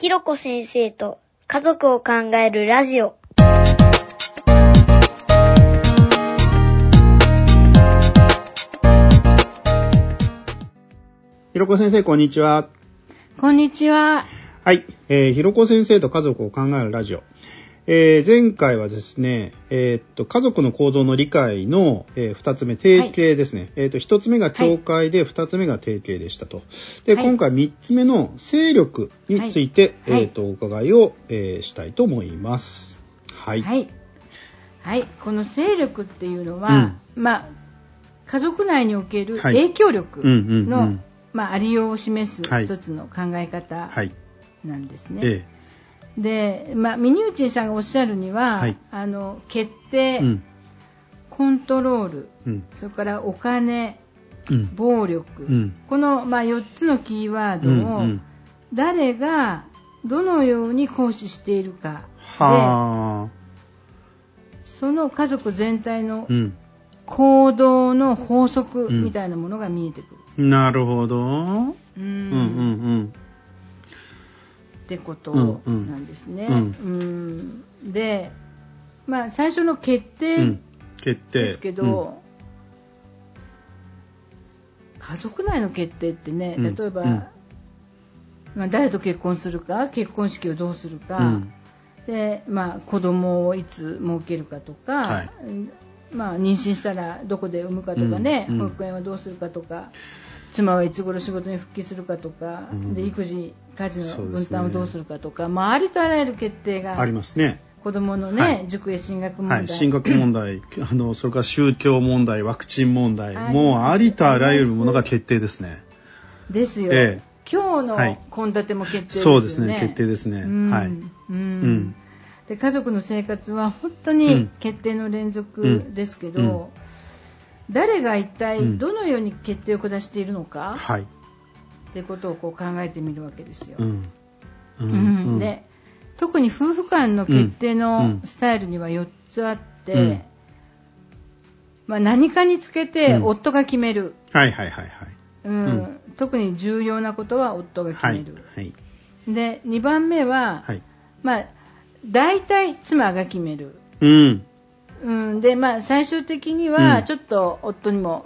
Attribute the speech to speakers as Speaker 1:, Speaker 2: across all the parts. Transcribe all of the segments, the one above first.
Speaker 1: ひろこ先生と家族を考えるラジオ。
Speaker 2: ひろこ先生、こんにちは。
Speaker 3: こんにちは。
Speaker 2: はい。えー、ひろこ先生と家族を考えるラジオ。えー、前回はですね、えーっと、家族の構造の理解の、えー二つ目、定型ですね。えーっと、一つ目が境界で、二、つ目が定型でしたと。で、
Speaker 3: はい
Speaker 2: 今回三つ目の勢力について、
Speaker 3: はい
Speaker 2: えーっと、お伺いを、えーしたいと思います。はい。
Speaker 3: はい。はい。この勢力っていうのは、まあ、家族内における
Speaker 2: はい
Speaker 3: 影響力
Speaker 2: うんうんう
Speaker 3: の
Speaker 2: ん、
Speaker 3: まあ、ありようを示す
Speaker 2: はい
Speaker 3: 一つの考え方
Speaker 2: はい。
Speaker 3: なんですね。
Speaker 2: え
Speaker 3: で、まあ、ミニューチンさんがおっしゃるには、
Speaker 2: はい
Speaker 3: あの、決定、
Speaker 2: えうん。
Speaker 3: コントロール、
Speaker 2: うん。
Speaker 3: それからお金、
Speaker 2: うん。
Speaker 3: 暴力、
Speaker 2: うん。
Speaker 3: この、まあ、4つのキーワードを、誰がどのように行使しているかで、
Speaker 2: はあ。
Speaker 3: その家族全体の
Speaker 2: うん。
Speaker 3: 行動の法則みたいなものが見えてくる。
Speaker 2: なるほど。うん
Speaker 3: うん
Speaker 2: うんうん。
Speaker 3: ってことなんですね。
Speaker 2: うん。
Speaker 3: うん。で、まあ、最初の決
Speaker 2: う
Speaker 3: 定。ですけど、家族内の決定ってね、
Speaker 2: うん。
Speaker 3: 例えば、
Speaker 2: うん。
Speaker 3: まあ、誰と結婚するか結婚式をどうするか、
Speaker 2: うん。
Speaker 3: でまあ、子供をいつ設けるかとか、
Speaker 2: はい。
Speaker 3: うんまあ、妊娠したらどこで産むかとかね、保育園はどうするかとか妻はいつ頃仕事に復帰するかとか、
Speaker 2: うん。
Speaker 3: で育児家事の分担をどうするかとか、まあ、ありとあらゆる決定が
Speaker 2: ありますね。
Speaker 3: 子供のね、
Speaker 2: はい。
Speaker 3: 塾へ進学問題、
Speaker 2: はい。進学問題、あの、それから宗教問題、ワクチン問題、もうありとあらゆるものが決定ですね。
Speaker 3: ですよ、
Speaker 2: ええ。
Speaker 3: 今日
Speaker 2: はい。
Speaker 3: の献立も決定ですよね。
Speaker 2: そうですね、決定ですね。
Speaker 3: うん。
Speaker 2: はい。
Speaker 3: うん。
Speaker 2: ん。
Speaker 3: で家族の生活は本当に
Speaker 2: うん。
Speaker 3: 決定の連続ですけど、
Speaker 2: うん
Speaker 3: 誰が一体
Speaker 2: うん
Speaker 3: どのように決定を下しているのか、
Speaker 2: はい。
Speaker 3: ってことをこう考えてみるわけですよ。
Speaker 2: うん。
Speaker 3: で特に夫婦間の決定
Speaker 2: う
Speaker 3: の
Speaker 2: ん
Speaker 3: スタイルには4つあって、
Speaker 2: うん
Speaker 3: まあ、何かにつけて
Speaker 2: うん
Speaker 3: 夫が決める、
Speaker 2: はいはいはいはい。
Speaker 3: うん
Speaker 2: うん
Speaker 3: 特に重要なことは夫が決
Speaker 2: はい
Speaker 3: める。。
Speaker 2: はい。
Speaker 3: で2番目は、
Speaker 2: はい。
Speaker 3: まあ、大体妻が決める、
Speaker 2: うん。
Speaker 3: うん。でまあ、最終的に
Speaker 2: うん。
Speaker 3: はちょっと夫にも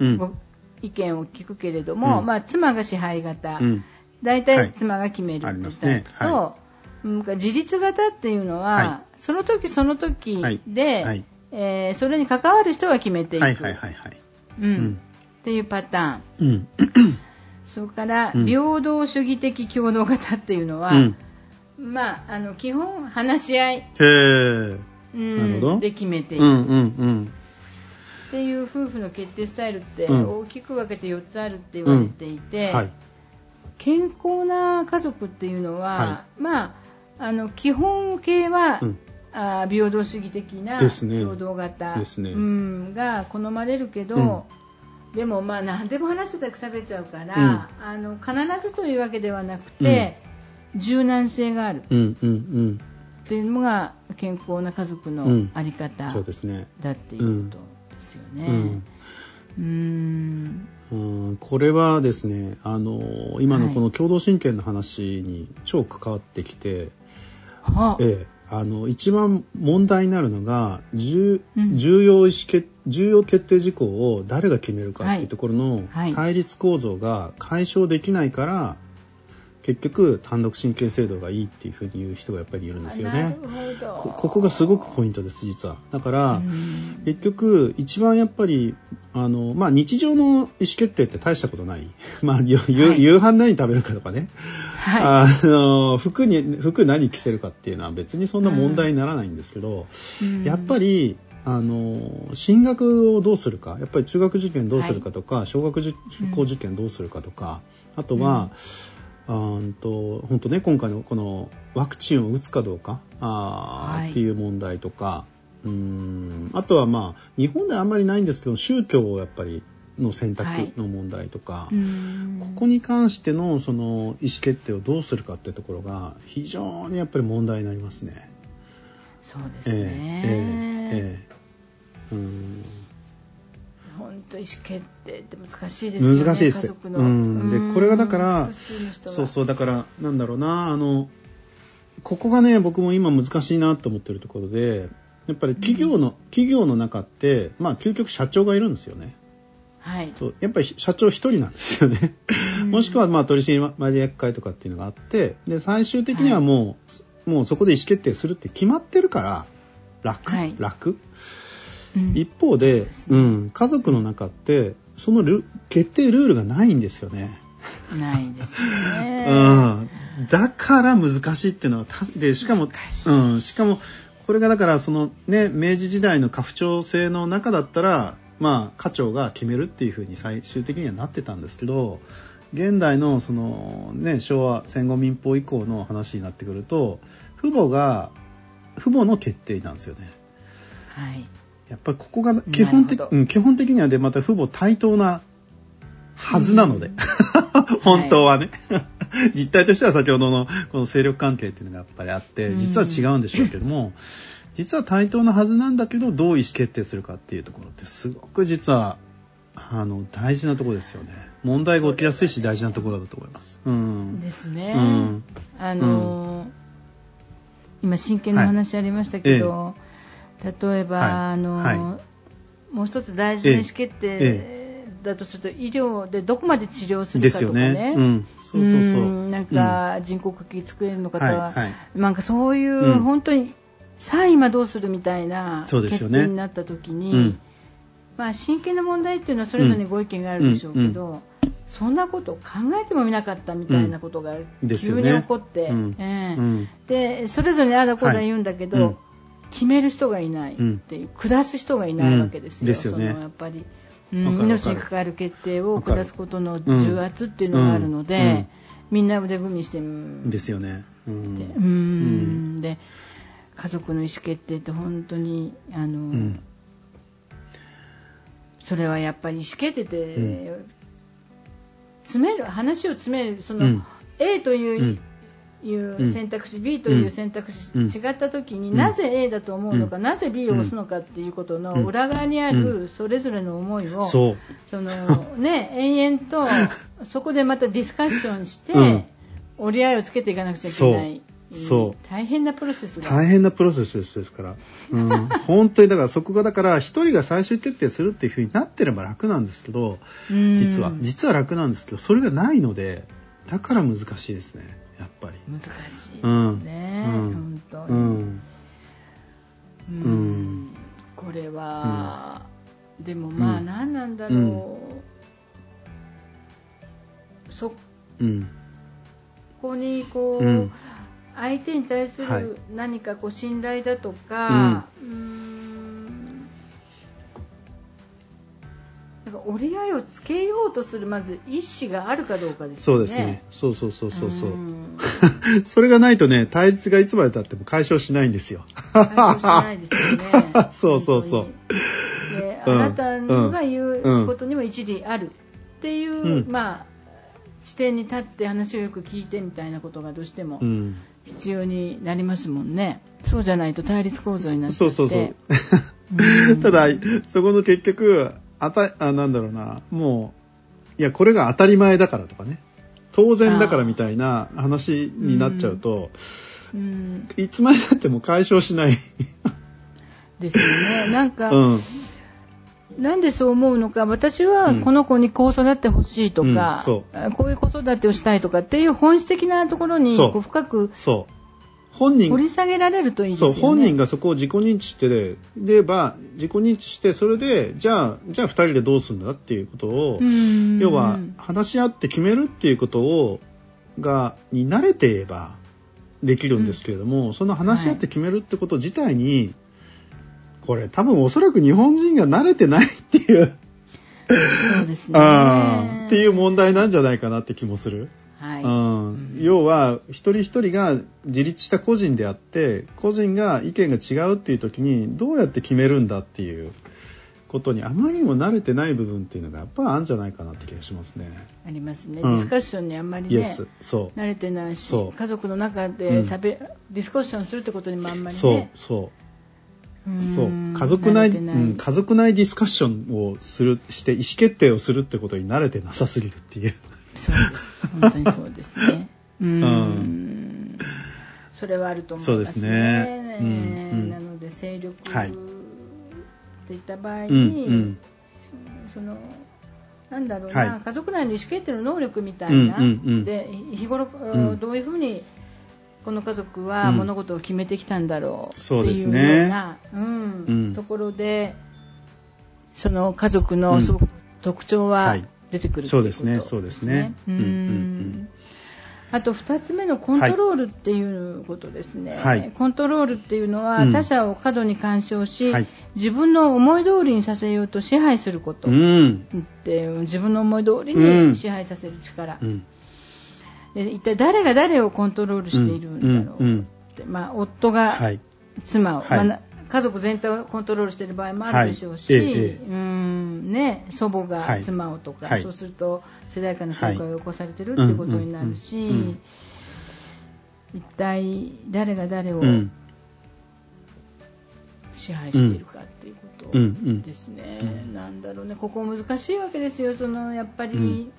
Speaker 3: 意見を聞くけれども、
Speaker 2: うん。
Speaker 3: まあ、妻が支配型、
Speaker 2: うん。
Speaker 3: 大
Speaker 2: はい。
Speaker 3: 体妻が決めるってタイプと、
Speaker 2: は
Speaker 3: うん自立型っていうのは、
Speaker 2: は
Speaker 3: その時その時で、
Speaker 2: はい。
Speaker 3: えーそれに関わる人が決めていく。っていうパターン。
Speaker 2: うん。
Speaker 3: それから
Speaker 2: うん。
Speaker 3: 平等主義的共同型っていうのは、
Speaker 2: うん。
Speaker 3: まあ、あの基本話し合い。うん。で決めていく、
Speaker 2: うんうんうん。
Speaker 3: っていう夫婦の決定スタイルって
Speaker 2: うん。
Speaker 3: 大きく分けて4つあるって言われていて、
Speaker 2: はい。
Speaker 3: 健康な家族っていうのは、
Speaker 2: は
Speaker 3: まあ、あの基本形は、
Speaker 2: うん。
Speaker 3: あー平等主義的な共同型、
Speaker 2: ね。
Speaker 3: うん、が好まれるけど、でもまあ何でも話してたらくたべちゃうから、あの必ずというわけではなくて、柔軟性がある。っ
Speaker 2: うんうん
Speaker 3: ていうのが健康な家族の
Speaker 2: うん
Speaker 3: あり
Speaker 2: うん。
Speaker 3: 方。だっていうことですよね。
Speaker 2: うん。
Speaker 3: うん
Speaker 2: うんこれはですね、あの、今のこの共同親権の話に超関わってきて、
Speaker 3: は
Speaker 2: ええ、あの、一番問題になるのが、重
Speaker 3: うん
Speaker 2: 重要意思決、重要決定事項を誰が決めるかっていうところの
Speaker 3: はい
Speaker 2: 対立構造が解消できないから、結局単独親権制度がいいっていうふうに言う人がやっぱりいるんですよ
Speaker 3: な
Speaker 2: ねこここがすごくポイントです、実は。だから、
Speaker 3: うん。
Speaker 2: 結局、一番やっぱり、あの、まあ、日常の意思決定って大したことない。まあ、
Speaker 3: はい。
Speaker 2: 夕飯何食べるかとかね。
Speaker 3: は
Speaker 2: あの、服に、服何着せるかっていうのは別にそんな問題にならないんですけど、
Speaker 3: いうん。
Speaker 2: やっぱり、あの、進学をどうするか、やっぱり中学受験どうするかとか、小学受校受験どうするかとか、あとは、あーんと本当ね今回のこのワクチンを打つかどうかあー、
Speaker 3: はい。
Speaker 2: っていう問題とかうーんあとはまあ日本ではあんまりないんですけど宗教をやっぱりの選択の問題とか、
Speaker 3: うん。
Speaker 2: ここに関してのその意思決定をどうするかっていうところが非常にやっぱり問題になりますね。
Speaker 3: そうですね、
Speaker 2: ええええ。うん
Speaker 3: 本当意思決定って難しいですよね
Speaker 2: 難しいです。うん。でこれがだからそうそうだからなんだろうなあのここがね僕も今難しいなと思ってるところでやっぱり企業の、企業の中ってまあ究極社長がいるんですよね。
Speaker 3: はい。
Speaker 2: そうやっぱり社長一人なんですよね。もしくはまあ取締役会とかっていうのがあってで最終的にはもう、もうそこで意思決定するって決まってるから楽、
Speaker 3: はい。
Speaker 2: 楽？
Speaker 3: うん
Speaker 2: 一方で
Speaker 3: そう
Speaker 2: ん、家族の中ってそのル決定ルールがないんですよね。
Speaker 3: ないですね。
Speaker 2: うん、だから難しいっていうのはたでしかもうん、しかもこれがだからそのね明治時代の家父長制の中だったらまあ家長が決めるっていうふうに最終的にはなってたんですけど現代のそのね昭和戦後民法以降の話になってくると父母が父母の決定なんですよね。
Speaker 3: はい。
Speaker 2: やっぱりここが基本的うん基本的にはでまた父母対等なはずなので、本当はね、実態としては先ほどのこの勢力関係っていうのがやっぱりあって
Speaker 3: うん
Speaker 2: 実は違うんでしょうけども、実は対等なはずなんだけどどう意思決定するかっていうところってすごく実はあの大事なところですよね。問題が起きやすいし大事なところだと思います。うん。
Speaker 3: ですね。
Speaker 2: うん。
Speaker 3: あのー今真剣な話ありましたけど、例えば、
Speaker 2: はい。
Speaker 3: あのー
Speaker 2: は
Speaker 3: もう一つ大事な意思決
Speaker 2: え
Speaker 3: 定だとすると、医療でどこまで治療するかとかね。
Speaker 2: ね。うん、そうそうそう。
Speaker 3: ん。なんか人工呼吸作れるのかとか、
Speaker 2: はいはい。
Speaker 3: なんかそういう、
Speaker 2: うん。
Speaker 3: 本当にさあ今どうするみたいな決定になった時に、
Speaker 2: うん。
Speaker 3: まあ、真剣な問題っていうのはそれぞれにご意見があるでしょうけど、そんなことを考えてもみなかったみたいなことが急に起こって、
Speaker 2: うん。
Speaker 3: ええ。
Speaker 2: うん
Speaker 3: でそれぞれにああだこうだ
Speaker 2: はい
Speaker 3: 言うんだけど、
Speaker 2: うん
Speaker 3: 決める人がいないっていう、下す人がいないわけですよ。
Speaker 2: うん。ですよね
Speaker 3: そのやっぱり。命に関わる決定を下すことの重圧っていうのがあるので、みんな腕組みしてうん
Speaker 2: ですよね。うん。
Speaker 3: で家族の意思決定って本当にあの、
Speaker 2: うん。
Speaker 3: それはやっぱり意思決定って、
Speaker 2: うん。
Speaker 3: 詰める話を詰めるその、
Speaker 2: うん。
Speaker 3: A という、
Speaker 2: うん
Speaker 3: いう選択肢、B という選択肢、
Speaker 2: うん。
Speaker 3: 違った時に、
Speaker 2: うん。
Speaker 3: なぜ A だと思うのか、
Speaker 2: うん。
Speaker 3: なぜ B を押すのかっていうことの
Speaker 2: うん。
Speaker 3: 裏側にあるそれぞれの思いを、
Speaker 2: そ
Speaker 3: の ね、延々とそこでまたディスカッションして、
Speaker 2: うん。
Speaker 3: 折り合いをつけていかなくちゃいけない。
Speaker 2: そう。
Speaker 3: 大変なプロセスが。
Speaker 2: 大変なプロセスですから。うん、本当にだからそこがだから一人が最終決定するっていうふうになってれば楽なんですけど、
Speaker 3: うん。
Speaker 2: 実は。実は楽なんですけど、それがないので、だから難しいですね。
Speaker 3: 難しいですね、
Speaker 2: うん。
Speaker 3: 本当に、
Speaker 2: うん。
Speaker 3: これは、でもまあ
Speaker 2: うん。
Speaker 3: 何なんだろう、そ
Speaker 2: うん。
Speaker 3: こにこう、
Speaker 2: うん。
Speaker 3: 相手に対す
Speaker 2: はい。
Speaker 3: る何かこう信頼だとか、うーんか折り合いをつけようとするまず意思があるかどうかですよね。
Speaker 2: そうですね。そうそうそうそうそう。
Speaker 3: ん
Speaker 2: それがないとね、対立がいつまで経っても解消しないんですよ。
Speaker 3: 解消しないですよね
Speaker 2: そうそうそう
Speaker 3: あなたのが言
Speaker 2: うん
Speaker 3: うことにも一理あるっていう、
Speaker 2: うん
Speaker 3: まあ視点に立って話をよく聞いてみたいなことがどうしても
Speaker 2: うん。
Speaker 3: 必要になりますもんね。そうじゃないと対立構造になって。
Speaker 2: そうそうそう。
Speaker 3: うん
Speaker 2: ただ、そこの結局、あた、あ、なんだろうな、もう、いや、これが当たり前だからとかね、当然だからみたいな話になっちゃうと、
Speaker 3: うん。
Speaker 2: いつまでたっても解消しない。
Speaker 3: ですよね。なんか、
Speaker 2: うん。
Speaker 3: なんでそう思うのか、私は
Speaker 2: うん。
Speaker 3: この子にこう育ってほしいとか、
Speaker 2: うん。そ
Speaker 3: こういう子育てをしたいとかっていう本質的なところにこう深く
Speaker 2: そう。本人
Speaker 3: 掘り下げられるといいです
Speaker 2: そう。本人がそこを自己認知してれば、自己認知して、それで、じゃあ、じゃあ二人でどうするんだっていうことを、
Speaker 3: うん
Speaker 2: 要は、話し合って決めるっていうことを、が、に慣れていれば、できるんですけれども、その話し合って決めるってこと自体に、これ多分おそらく日本人が慣れてないっていう、
Speaker 3: そうですね。
Speaker 2: っていう問題なんじゃないかなって気もする。
Speaker 3: はい。
Speaker 2: うん、要は一人一人が自立した個人であって個人が意見が違うっていう時にどうやって決めるんだっていうことにあまりにも慣れてない部分っていうのがやっぱあるんじゃないかなって気がしますね。
Speaker 3: ありますね。
Speaker 2: うん。
Speaker 3: ディスカッションにあんまりね
Speaker 2: う。
Speaker 3: 慣れてないし
Speaker 2: そう
Speaker 3: 家族の中
Speaker 2: うん。
Speaker 3: でしゃべ、ディスカッションするってことにもあんまり
Speaker 2: そう
Speaker 3: ね
Speaker 2: そう。
Speaker 3: うん。
Speaker 2: そう家族内うん家族内ディスカッションをするして意思決定をするってことに慣れてなさすぎるっていう。
Speaker 3: そうです。本当にそうですね。うん。
Speaker 2: うん。
Speaker 3: それはあると思いますね。
Speaker 2: そうですね。うん。うん。
Speaker 3: なので勢力
Speaker 2: はい
Speaker 3: っていった場合
Speaker 2: うん。
Speaker 3: に、
Speaker 2: うん。
Speaker 3: そのなんだろうな、
Speaker 2: はい。
Speaker 3: 家族内の意思決定の能力みたいな、
Speaker 2: うん。うん。うん。
Speaker 3: で日頃、
Speaker 2: ん。
Speaker 3: どういうふうにこの家族は
Speaker 2: うん。
Speaker 3: 物事を決めてきたんだろうっていう
Speaker 2: ね
Speaker 3: ような、うん
Speaker 2: うん。
Speaker 3: ところでその家族の
Speaker 2: うん。
Speaker 3: すごく特徴
Speaker 2: は
Speaker 3: はい出てくる、
Speaker 2: そうですねそうですね。
Speaker 3: うん。
Speaker 2: うんうんうん。
Speaker 3: あと2つ目のコントロールっていうことですね、
Speaker 2: はい。
Speaker 3: コントロールっていうのは、
Speaker 2: うん。
Speaker 3: 他者を過度に干渉し、
Speaker 2: はい。
Speaker 3: 自分の思い通りにさせようと支配すること、
Speaker 2: うん。
Speaker 3: 自分の思い通り
Speaker 2: うん。
Speaker 3: に支配させる力、
Speaker 2: うん。
Speaker 3: で一体誰が誰をコントロールしているんだろう。って、
Speaker 2: うんうん
Speaker 3: まあ、夫が
Speaker 2: はい。
Speaker 3: 妻を、
Speaker 2: はい。
Speaker 3: まあな家族全体をコントロールしている場合もあるでしょうし、
Speaker 2: はい。ええええ。
Speaker 3: うんね、祖母が
Speaker 2: はい。
Speaker 3: 妻をとか、
Speaker 2: はい。
Speaker 3: そうすると世代間の境界を起こされてるっていうことになるし、
Speaker 2: うんうんうん。うん
Speaker 3: 一体誰が誰を
Speaker 2: うん。
Speaker 3: 支配しているかっていうこと
Speaker 2: うんうん
Speaker 3: ですね、なんだろうね。ここ難しいわけですよ。そのやっぱり、
Speaker 2: うん。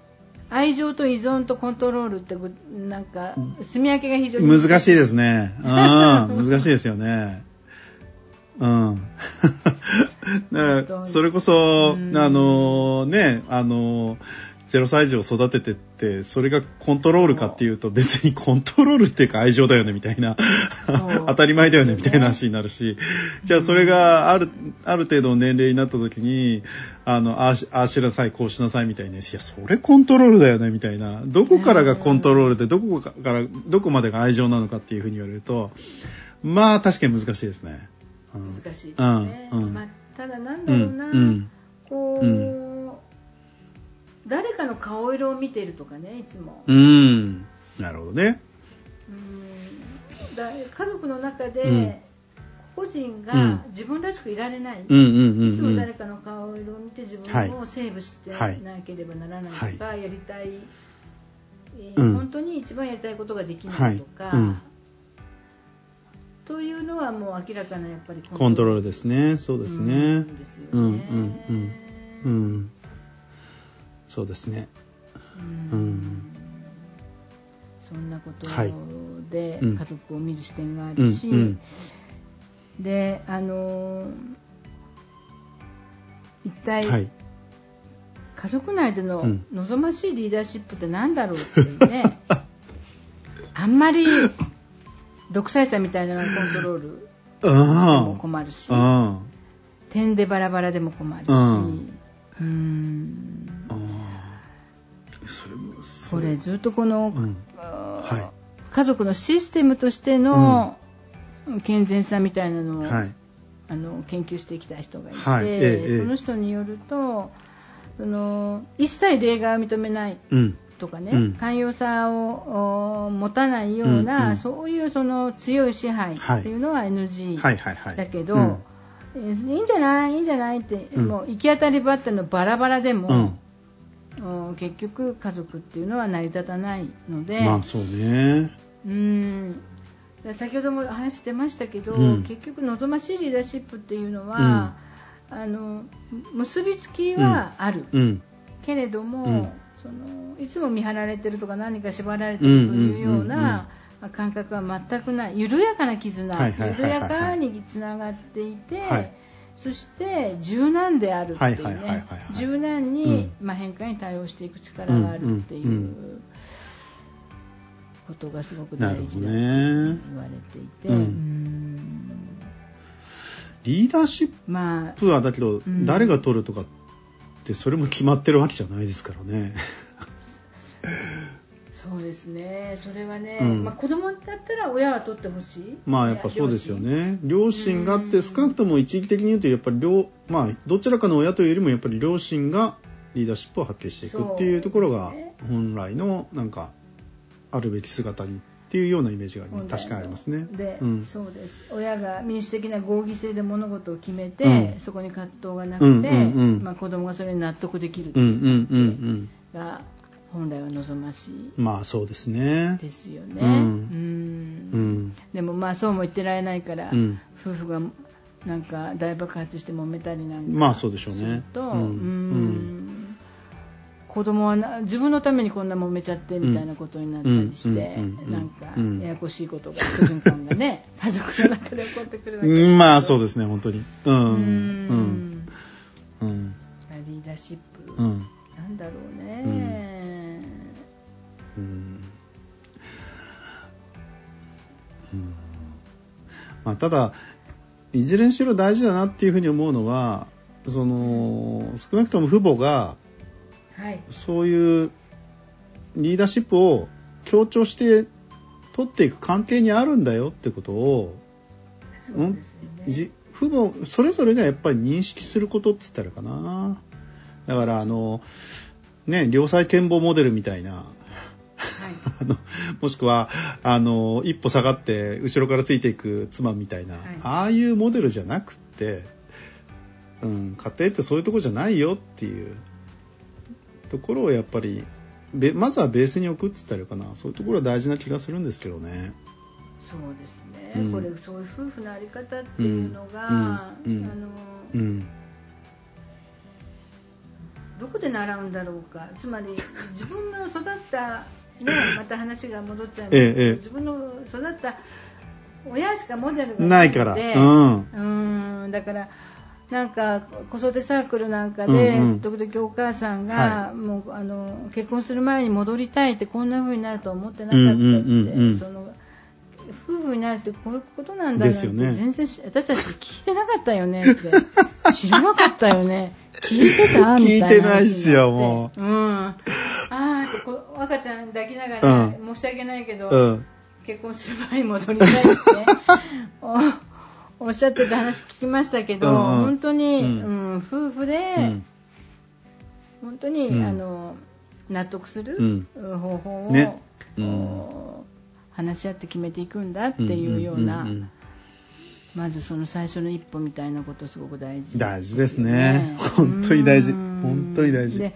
Speaker 3: 愛情と依存とコントロールってぐなんか住み分けが非常に
Speaker 2: 難しい。ですね。うん、難しいですよね。うん。それこそ、
Speaker 3: うん。
Speaker 2: あのね、あの0歳児を育ててって、それがコントロールかっていうと別にコントロールっていうか愛情だよねみたいな、当たり前だよねみたいな話になるし、じゃあそれがある、ある程度の年齢になった時に、あの、ああしああしなさい、こうしなさいみたいな、いや、それコントロールだよねみたいな、どこからがコントロールで、どこから、どこまでが愛情なのかっていうふうに言われると、まあ確かに難しいですね。うん
Speaker 3: 難しいですね、まあ、ただなん
Speaker 2: うん、
Speaker 3: だろうな、
Speaker 2: うん、
Speaker 3: こう、
Speaker 2: う
Speaker 3: 誰かの顔色を見ているとかねいつも、
Speaker 2: うん。なるほどね。
Speaker 3: うん。だ家族の中
Speaker 2: うん。
Speaker 3: で個人
Speaker 2: うん。
Speaker 3: が自分らしくいられない。いつも誰
Speaker 2: うん
Speaker 3: かの顔色を見て自
Speaker 2: はい。
Speaker 3: 分をセーブして
Speaker 2: はい
Speaker 3: なければならないとか、やりたい、えー
Speaker 2: うん。
Speaker 3: 本当に一番やりたいことができないとか、というのはもう明らかなやっぱり
Speaker 2: コントロールですね。そうですね
Speaker 3: うん。
Speaker 2: うん、うん、うん。うん。そうですね。
Speaker 3: うん
Speaker 2: うん
Speaker 3: そんなこと
Speaker 2: はい
Speaker 3: で
Speaker 2: うん
Speaker 3: 家族を見る視点があ
Speaker 2: うん、
Speaker 3: るし、
Speaker 2: うん。
Speaker 3: であのー一体、
Speaker 2: はい。
Speaker 3: 家族内での
Speaker 2: うん
Speaker 3: 望ましいリーダーシップって何だろうっていうね あんまり独裁者みたいなのがコントロールしても
Speaker 2: あ
Speaker 3: 困るし
Speaker 2: あ。
Speaker 3: 点でバラバラでも困るし
Speaker 2: うん
Speaker 3: うーん
Speaker 2: ああ。それも、そ
Speaker 3: これずっとこの、
Speaker 2: うん。はい
Speaker 3: 家族のシステムとしての健全さみたいなのを、
Speaker 2: はい。
Speaker 3: あの研究してきた人がいて、
Speaker 2: はいええええ
Speaker 3: その人によるとその一切例外を認めない
Speaker 2: うん。
Speaker 3: とかね、
Speaker 2: うん。
Speaker 3: 寛容さをお持たないような、
Speaker 2: うんうん。
Speaker 3: そういうその強い支配っていうのは NG。だけど、いいんじゃない？いいんじゃない？って、
Speaker 2: うん。
Speaker 3: もう行き当たりばったりのバラバラでも、結局家族っていうのは成り立たないので、
Speaker 2: まあそうね。
Speaker 3: うん。先ほども話してましたけど、
Speaker 2: うん。
Speaker 3: 結局望ましいリーダーシップっていうのは、あの結びつきはある、
Speaker 2: うん。
Speaker 3: けれども、
Speaker 2: うん
Speaker 3: そのいつも見張られてるとか何か縛られてるというよう
Speaker 2: うんうんうんうん
Speaker 3: なまあ感覚は全くない。緩やかな絆、緩やかにつながっていて、
Speaker 2: はい。
Speaker 3: そして柔軟であるっていうね。
Speaker 2: はい
Speaker 3: 柔軟に、まあ、変化に対応していく力があるっていう。
Speaker 2: うんうん
Speaker 3: ことがすごく大事だと
Speaker 2: ね。
Speaker 3: 言われていて、
Speaker 2: うん
Speaker 3: うん。
Speaker 2: リーダーシッ
Speaker 3: まあ
Speaker 2: プはだけど、
Speaker 3: ん。
Speaker 2: 誰が取るとかって、それも決まってるわけじゃないですからね。
Speaker 3: そうですね。それはね、
Speaker 2: うん。
Speaker 3: まあ、子供だったら親は取ってほしい。
Speaker 2: まあやっぱそうですよ
Speaker 3: 両
Speaker 2: ね。両親があって、
Speaker 3: うん
Speaker 2: 少なくとも一義的に言うと、やっぱり両、まあどちらかの親というよりもやっぱり両親がリーダーシップを発揮していくっていうところが本来のなんかあるべき姿にっていうようなイメージが
Speaker 3: 親
Speaker 2: 確かにありますね。
Speaker 3: で、
Speaker 2: うん。
Speaker 3: そうです。親が民主的な合議制で物事を決めて、
Speaker 2: うん。
Speaker 3: そこに葛藤がなくて、
Speaker 2: うんうんうん。
Speaker 3: まあ、子供がそれに納得できる
Speaker 2: うんうんうん
Speaker 3: が本来は望ましい。
Speaker 2: うん。まあそうですね。
Speaker 3: ですよね。
Speaker 2: うん。
Speaker 3: でもまあそうも言ってられないから、
Speaker 2: うん。
Speaker 3: 夫婦がなんか大爆発して揉めたりなんか
Speaker 2: まあそうでしょうね。
Speaker 3: すると、
Speaker 2: うん。
Speaker 3: うん子供はな自分のためにこんな揉めちゃってみたいなことになったりして、なんか
Speaker 2: うん
Speaker 3: ややこしいことが不循環がね家族の中で起こってくるわけで
Speaker 2: まあそう
Speaker 3: で
Speaker 2: ですね本当に。う
Speaker 3: うん
Speaker 2: うん。
Speaker 3: ん
Speaker 2: うん。
Speaker 3: リーダーシップ、
Speaker 2: うん
Speaker 3: なんだろうね、
Speaker 2: うん。うん。まあ、ただいずれにしろ大事だなっていうふうに思うのはその少なくとも父母が
Speaker 3: はい。
Speaker 2: そういうリーダーシップを強調して取っていく関係にあるんだよってことを
Speaker 3: ね。
Speaker 2: じ父母それぞれがやっぱり認識することって言ったらかな。だからあのね良妻賢母モデルみたいな。
Speaker 3: はい。
Speaker 2: あのもしくはあの一歩下がって後ろからついていく妻みたいな、
Speaker 3: はい。
Speaker 2: ああいうモデルじゃなくって、うん、家庭ってそういうとこじゃないよっていうところをやっぱりべまずはベースに置くっつったらいいかな。そういうところは大事な気がするんですけどね。
Speaker 3: そうですね、
Speaker 2: うん。
Speaker 3: これそういう夫婦のあり方っていうのが、
Speaker 2: うん。うん。
Speaker 3: あの
Speaker 2: うん。
Speaker 3: どこで習うんだろうか。つまり自分の育ったね また話が戻っちゃいますけど、
Speaker 2: ええええ。
Speaker 3: 自分の育った親しかモデルが
Speaker 2: ないから、
Speaker 3: で
Speaker 2: うん。
Speaker 3: うん。だからなんか子育てサークルなんかで、時々お母さんが、
Speaker 2: は
Speaker 3: もうあの結婚する前に戻りたいってこんな風になるとは思ってなかったって、その夫婦になるってこういうことなんだなんて
Speaker 2: ですよね。
Speaker 3: 全然し私たち聞いてなかったよねって。知らなかったよね。聞いてたみたいな
Speaker 2: 聞いてないっすよも
Speaker 3: う、うん、ああって赤ちゃん抱きながら、
Speaker 2: う
Speaker 3: 申し訳ないけど、
Speaker 2: うん。
Speaker 3: 結婚する前に戻りたいって おおっしゃってた話聞きましたけど、
Speaker 2: うんうん。
Speaker 3: 本当に、
Speaker 2: う
Speaker 3: うんん夫婦で、
Speaker 2: うん。
Speaker 3: 本当に、
Speaker 2: うん。
Speaker 3: あの納得する
Speaker 2: うん。
Speaker 3: 方法を、
Speaker 2: ね。
Speaker 3: 話し合って決めていくんだっていうような、
Speaker 2: んんん
Speaker 3: まずその最初の一歩みたいなことすごく大事。
Speaker 2: 大事ですね。本当に大事。
Speaker 3: うん。
Speaker 2: 本当に大事。
Speaker 3: で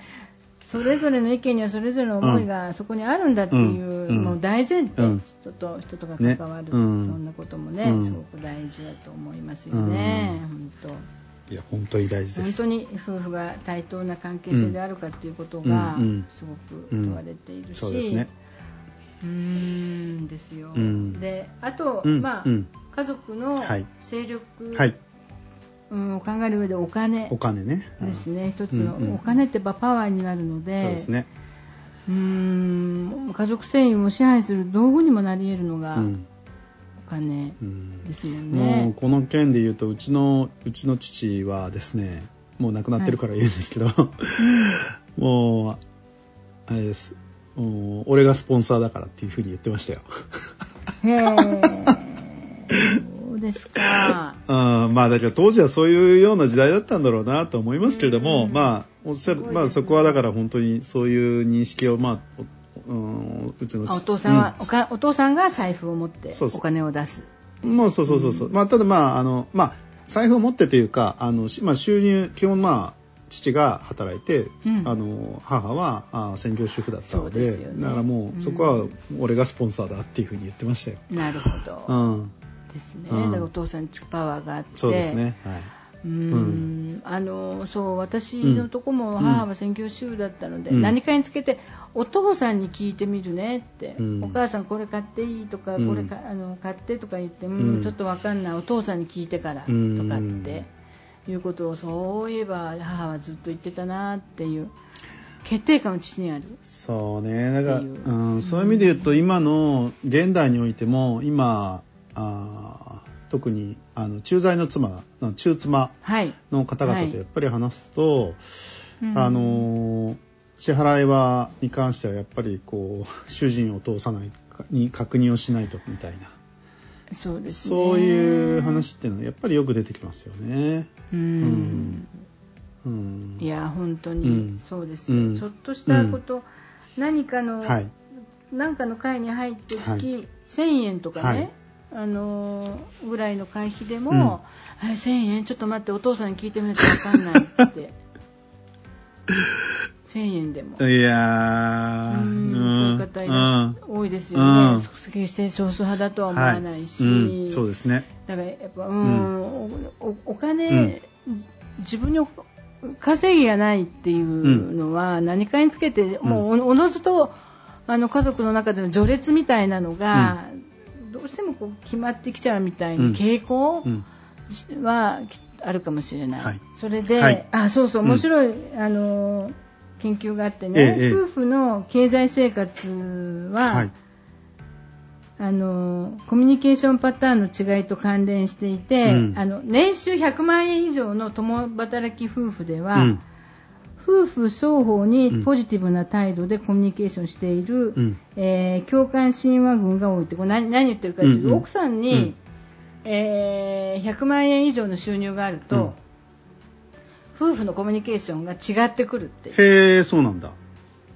Speaker 3: それぞれの意見にはそれぞれの思いがそこにあるんだっていう、
Speaker 2: うん
Speaker 3: もう大前提、
Speaker 2: うん
Speaker 3: 人と人とが
Speaker 2: ね
Speaker 3: 関わる、
Speaker 2: うん。
Speaker 3: そんなこともね、
Speaker 2: うん。
Speaker 3: すごく大事だと思いますよね、本当。
Speaker 2: いや本当に大事です。
Speaker 3: 本当に夫婦が対等な関係性であるかっていうことが
Speaker 2: うんうん。
Speaker 3: すごく問われているし、
Speaker 2: そうですね。
Speaker 3: うーんですよ、
Speaker 2: うん。
Speaker 3: であと、
Speaker 2: うん
Speaker 3: まあ
Speaker 2: うん。
Speaker 3: 家族の
Speaker 2: はい。
Speaker 3: 勢力、
Speaker 2: はい
Speaker 3: うん、を考える上でお金。
Speaker 2: お金ね。
Speaker 3: ですね、一つの、
Speaker 2: うんうん。
Speaker 3: お金ってやっぱパワーになるので。
Speaker 2: そうですね。
Speaker 3: うーん。家族繊維を支配する道具にもなり得るのが
Speaker 2: うん。
Speaker 3: お金
Speaker 2: うん。
Speaker 3: ですもん
Speaker 2: もう
Speaker 3: ね。
Speaker 2: この件で言うとうちのうちの父はですねもう亡くなってるから言うんですけど、もうあれです。もう俺がスポンサーだからっていうふうに言ってましたよ。
Speaker 3: へえ、そうですか。
Speaker 2: うんまあだから当時はそういうような時代だったんだろうなと思いますけれども、
Speaker 3: うん
Speaker 2: まあおっしゃる、
Speaker 3: ね
Speaker 2: まあそこはだから本当にそういう認識をまあおうんうちの
Speaker 3: あお父さんは、
Speaker 2: う
Speaker 3: おかお父さんが財布を持ってお金を出す。
Speaker 2: もうそうそうそうそう。まあただまああのまあ財布を持ってというかあのしまあ収入基本まあ父が働いて、
Speaker 3: うん
Speaker 2: あの母はあ専業主婦だったので
Speaker 3: ね
Speaker 2: だからもうそこは俺がスポンサーだっていうふうに言ってましたよ。
Speaker 3: なるほど。
Speaker 2: うん、
Speaker 3: ですね。
Speaker 2: うん。
Speaker 3: だからお父さんにパワーがあって。
Speaker 2: そうですね。はい。
Speaker 3: うーん。あのそう私のとこも母は専業主婦だったので、
Speaker 2: うん。
Speaker 3: 何かにつけてお父さんに聞いてみるねって、
Speaker 2: うん。
Speaker 3: お母さんこれ買っていいとか、
Speaker 2: うん。
Speaker 3: これかあの買ってとか言って、うん
Speaker 2: うん。
Speaker 3: ちょっとわかんないお父さんに聞いてからと
Speaker 2: うん
Speaker 3: かっていうことをそういえば母はずっと言ってたなっていう決定感は父にある。
Speaker 2: そうね。だから、
Speaker 3: う。
Speaker 2: ん、そういう意味で言うと今の現代においても今あー特にあの駐在の妻中妻
Speaker 3: はい。
Speaker 2: の方々
Speaker 3: はい。
Speaker 2: とやっぱり話すと、
Speaker 3: うん。
Speaker 2: あの支払いはに関してはやっぱりこう主人を通さないかに確認をしないとみたいな。
Speaker 3: そうですね。
Speaker 2: そういう話っていうのはやっぱりよく出てきますよね。
Speaker 3: うん。
Speaker 2: うん、
Speaker 3: いや本当
Speaker 2: うん。
Speaker 3: にそうですよ、
Speaker 2: うん。
Speaker 3: ちょっとしたこと、何かの、
Speaker 2: はい。
Speaker 3: 何かの会に入って
Speaker 2: はい。
Speaker 3: 月1000円とかね、
Speaker 2: はい
Speaker 3: あのーぐらいの会費でも、はい1000円？ちょっと待ってお父さんに聞いてみないと分かんないって。1000円でも。
Speaker 2: いやー。
Speaker 3: うんそういう方いらっし多いですよ
Speaker 2: うん。
Speaker 3: ね、決して少数派だとは思わないし、
Speaker 2: はい。うん、そうですね。
Speaker 3: だからやっぱ、うんおおお金、
Speaker 2: うん。
Speaker 3: 自分にお稼ぎがないっていうのは何かにつけて、もうおのずとあの家族の中での序列みたいなのが、どうしてもこう決まってきちゃうみたいな傾向はあるかもしれない。
Speaker 2: はい、
Speaker 3: それで、
Speaker 2: はい、
Speaker 3: あそうそう面白い、あの研究があってね、ええ、夫婦の経済生活は、はい。あのコミュニケーションパターンの違いと関連していて、うん、あの年収100万円以上の共働き夫婦では、うん、夫婦双方にポジティブな態度でコミュニケーションしている、うん、えー、共感神話群が多いってこれ何何言ってるかというと、うんうん、奥さんに、えー、100万円以上の収入があると、夫婦のコミュニケーションが違ってくるって
Speaker 2: へえそうなんだ。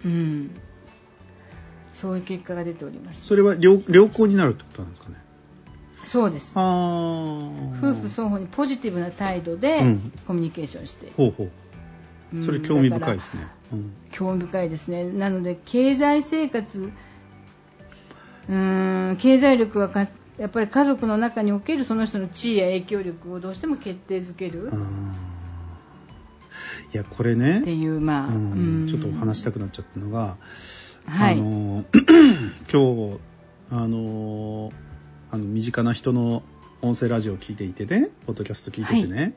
Speaker 3: うん。そういう結果が出ております。
Speaker 2: それは良良好になるってことなんですかね。
Speaker 3: そうです。
Speaker 2: あ
Speaker 3: 夫婦双方にポジティブな態度でコミュニケーションして、
Speaker 2: うん、ほうほうそれ興味深いですね、
Speaker 3: うん、興味深いですね。なので経済生活うん経済力はかやっぱり家族の中におけるその人の地位や影響力をどうしても決定づける。
Speaker 2: いやこれね
Speaker 3: っていうまあ、うん、
Speaker 2: ちょっと話したくなっちゃったのが、はい、あの 今日あのあの身近な人の音声ラジオを聞いていてねポッドキャスト聞いててね、はい、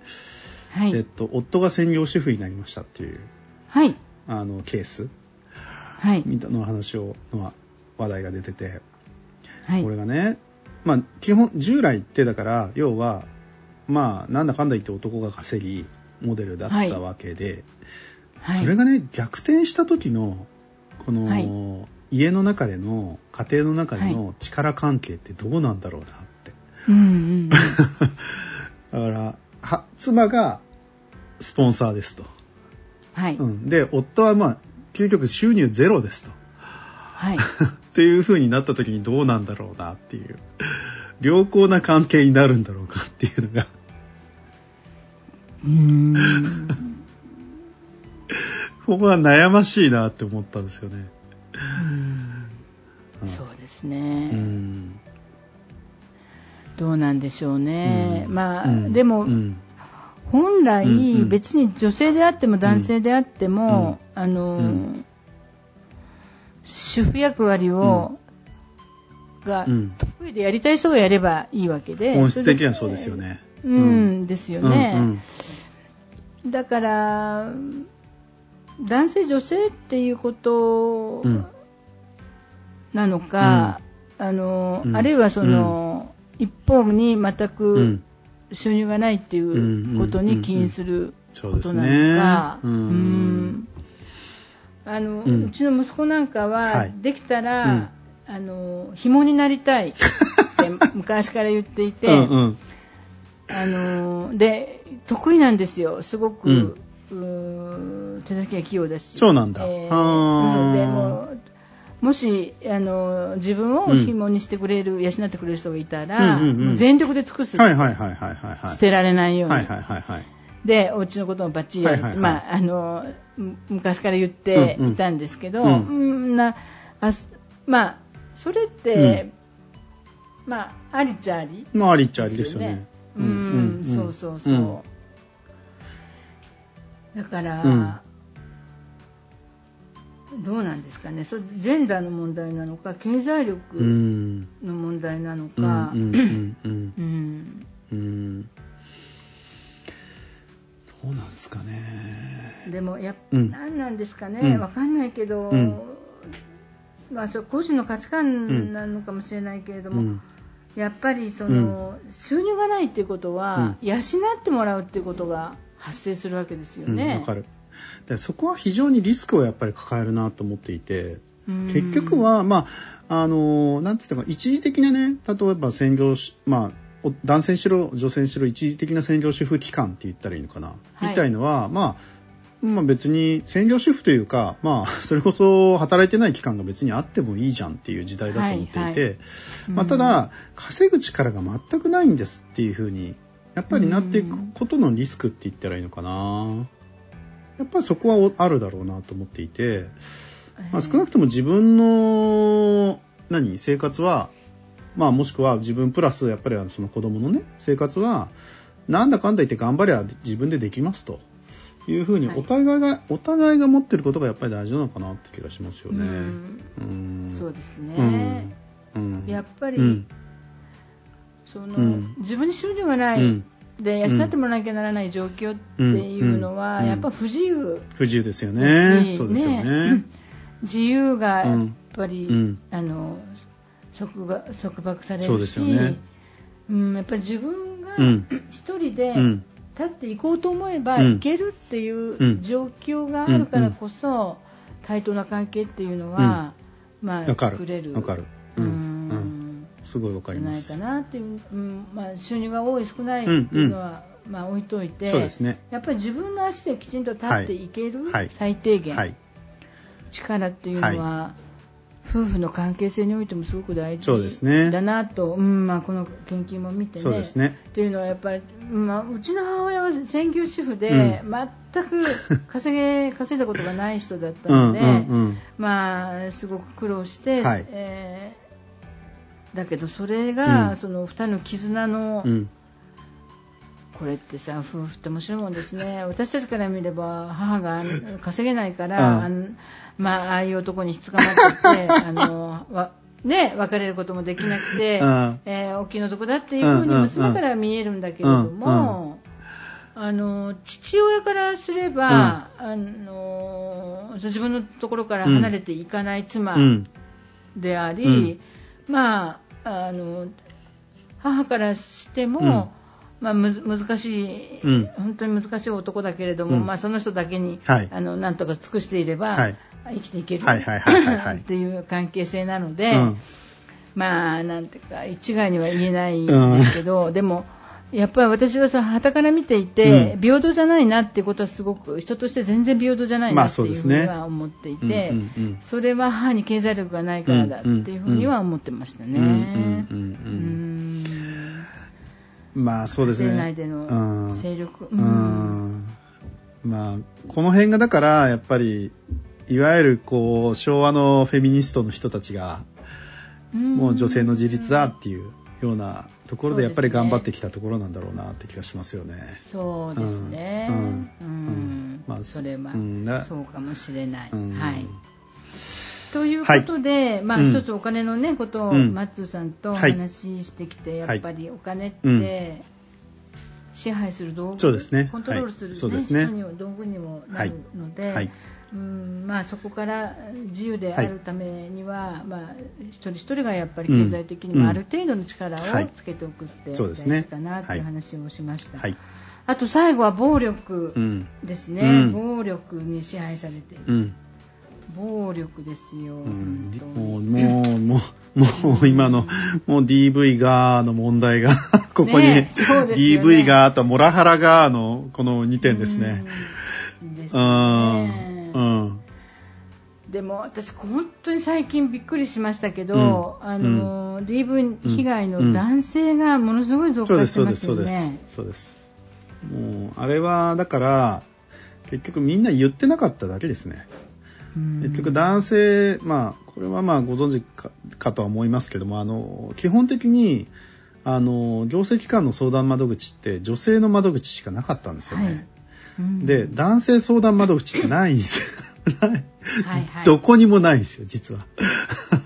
Speaker 2: えっと、夫が専業主婦になりましたっていう、
Speaker 3: はい、
Speaker 2: あのケース、
Speaker 3: はい、
Speaker 2: の話をの話題が出てて、はい、これがね、まあ、基本従来ってだから要はまあなんだかんだ言って男が稼ぎモデルだったわけで、はい、それがね逆転した時のこの、はい、家の中での家庭の中での力関係ってどうなんだろうなって。
Speaker 3: うんうん、だ
Speaker 2: からは妻がスポンサーですと。
Speaker 3: はい、う
Speaker 2: ん、で夫はまあ究極収入ゼロですと。
Speaker 3: はい、っ
Speaker 2: ていう風になった時にどうなんだろうなっていう。良好な関係になるんだろうかっていうのが。
Speaker 3: うん。
Speaker 2: ここは悩ましいなって思ったんですよね。
Speaker 3: うん、そうですね。どうなんでしょうね。まあ、でも、本来、別に女性であっても男性であっても、あの、主婦役割を、が得意でやりたい人がやればいいわけで。
Speaker 2: 本質的にはそうですよね。
Speaker 3: うん、ですよね。だから、男性女性っていうことなのか、うん、あの、うん、あるいはその、うん、一方に全く収入がないっていうことに起因することなのか、あの、うちの息子なんかは、できたら、あの紐になりたいって 昔から言っていてうん、あので得意なんですよ。すごく、手先が器用だし。
Speaker 2: そうなんだ、
Speaker 3: えー、でももしあの自分を紐にしてくれる、うん、養ってくれる人がいたら、うんうんうん、全力で尽くす、
Speaker 2: はいはいはいはいはい、
Speaker 3: 捨てられないように、
Speaker 2: はいはいはいはい、
Speaker 3: でお家のこともバッチリやる。って、はいはいはい、まあ、あの昔から言っていたんですけど、うん、うん、なあまあそれって、うん、まあありっちゃあり、
Speaker 2: まあありっちゃありですよね。
Speaker 3: うん、うん、そうそうそう。だから、うん、どうなんですかね。そジェンダーの問題なのか経済力の問題なのか。ど
Speaker 2: うなんですかね。
Speaker 3: でもやっぱ、うん、何なんですかね、うん、わかんないけど、うん、まあそれ個人の価値観なのかもしれないけれども、やっぱりその、収入がないっていうことは、養ってもらうっていうことが発生するわけですよね。
Speaker 2: でそこは非常にリスクをやっぱり抱えるなと思っていて結局はまああのなんていうか一時的なね例えば専業まあ男性にしろ女性にしろ一時的な専業主婦期間って言ったらいいのかな、はい、みたいのはまあまあ別に専業主婦というか、まあ、それこそ働いてない期間が別にあってもいいじゃんっていう時代だと思っていて、はいはい、まあ、ただ、稼ぐ力が全くないんですっていうふうにやっぱりなっていくことのリスクって言ったらいいのかな？やっぱりそこはあるだろうなと思っていて、まあ、少なくとも自分の何生活は、まあ、もしくは自分プラスやっぱりその子供のね生活はなんだかんだ言って頑張りゃ自分でできますと。いうふうにお互いが、はい、お互いが持ってることがやっぱり大事なのかなって気がしますよね。う
Speaker 3: ん、そうですね、うん、やっぱり、その自分に収入がない、で養ってもらわなきゃならない状況っていうのは、やっぱ不自由。
Speaker 2: 不自由ですよね。そうですよね。
Speaker 3: 自由がやっぱり、あの束縛されるしね、うん、やっぱり自分が一人で、立っていこうと思えばいけるっていう状況があるからこそ、対等な関係っていうのは、まあ、作れる。
Speaker 2: わかる。うん。すごいわかります。
Speaker 3: ないかなっていう、うんまあ、収入が多い少ないっていうのは、まあ、置いといて、そうですね、やっぱり自分の足できちんと立ってい。ける、最低限、力っていうのは、夫婦の関係性においてもすごく大事だなと、う、ね、んまあ、この研究も見てね。そうですね。っていうのはやっぱり、まあ、うちの母親は専業主婦で、うん、全く稼げ 稼いだことがない人だったのでうん、まあ、すごく苦労して、はい、えー、だけどそれが、うん、その2人の絆の、うん。これってさ夫婦って面白いもんですね。私たちから見れば母が稼げないから、あのまあ、ああいう男にひつかまってて あのわね、別れることもできなくて、えー、お気の毒だっていうふうに娘から見えるんだけれども、あの父親からすれば、あの自分のところから離れていかない妻であり、まあ、あの母からしても、まあ、む難しい、うん、本当に難しい男だけれども、うん、まあ、その人だけに、はい、あのなんとか尽くしていれば、はい、生きていけるっていう関係性なので、うん、まあなんていうか一概には言えないんですけど、でもやっぱり私はさ旗から見ていて、平等じゃないなっていうことはすごく人として全然平等じゃないなっていうふうには思っていて、それは母に経済力がないからだっていうふうには思ってましたね。
Speaker 2: まあそうですね。
Speaker 3: 内での勢力。うん。
Speaker 2: まあ、この辺がだから、やっぱり、いわゆるこう、昭和のフェミニストの人たちが、もう女性の自立だっていうようなところでやっぱり頑張ってきたところなんだろうなって気がしますよね。
Speaker 3: そうですね。うん。うん。まあ、それは、そうかもしれない。はい。ということで、はい、まあ、一つお金のね、ことを、マッツーさんとお話ししてきて、やっぱりお金って、支配する道具、そうですね、コントロールする、ね、はい、人にも道具にもなるので、はい、うんまあ、そこから自由であるためには、まあ、一人一人がやっぱり経済的にもある程度の力をつけておくって大事かなという話をしました。あと最後は暴力ですね、うん、暴力に支配されている。うん。暴力ですよ、うん、
Speaker 2: もうもうもうもう今の、もう DV がの問題が ここに、ね。ね、DV がとモラハラがのこの2点ですね。
Speaker 3: ですね。うん。でも私本当に最近びっくりしましたけど、うん、あの、うん、DV 被害の男性がものすごい増加してますよね。そうですそうです
Speaker 2: そうです。もうあれはだから結局みんな言ってなかっただけですね。結局男性、まあ、これはまあご存知かかとは思いますけども、あの、基本的に、あの、行政機関の相談窓口って女性の窓口しかなかったんですよね。はいうん、で、男性相談窓口ってないんです。よ。はい、どこにもないんですよ、実は。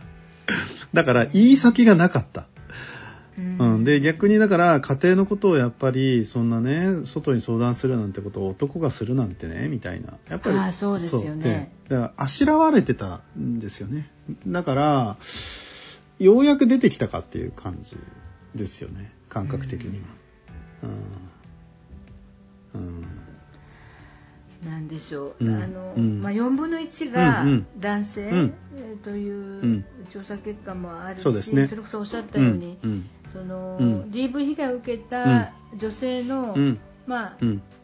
Speaker 2: だから言い先がなかった。うん、で逆にだから家庭のことをやっぱりそんなね外に相談するなんてことを男がするなんてねみたいな。
Speaker 3: やっぱりあそうですよね。
Speaker 2: だからあしらわれてたんですよね。だからようやく出てきたかっていう感じですよね。感覚的には。
Speaker 3: うん、うんなんでしょう、うん、あの、うん、まあ、4分の1が男性、うん、という調査結果もあるし、そ、ね、れこそおっしゃったように、その、うん、DV 被害を受けた女性の、うん、まあ、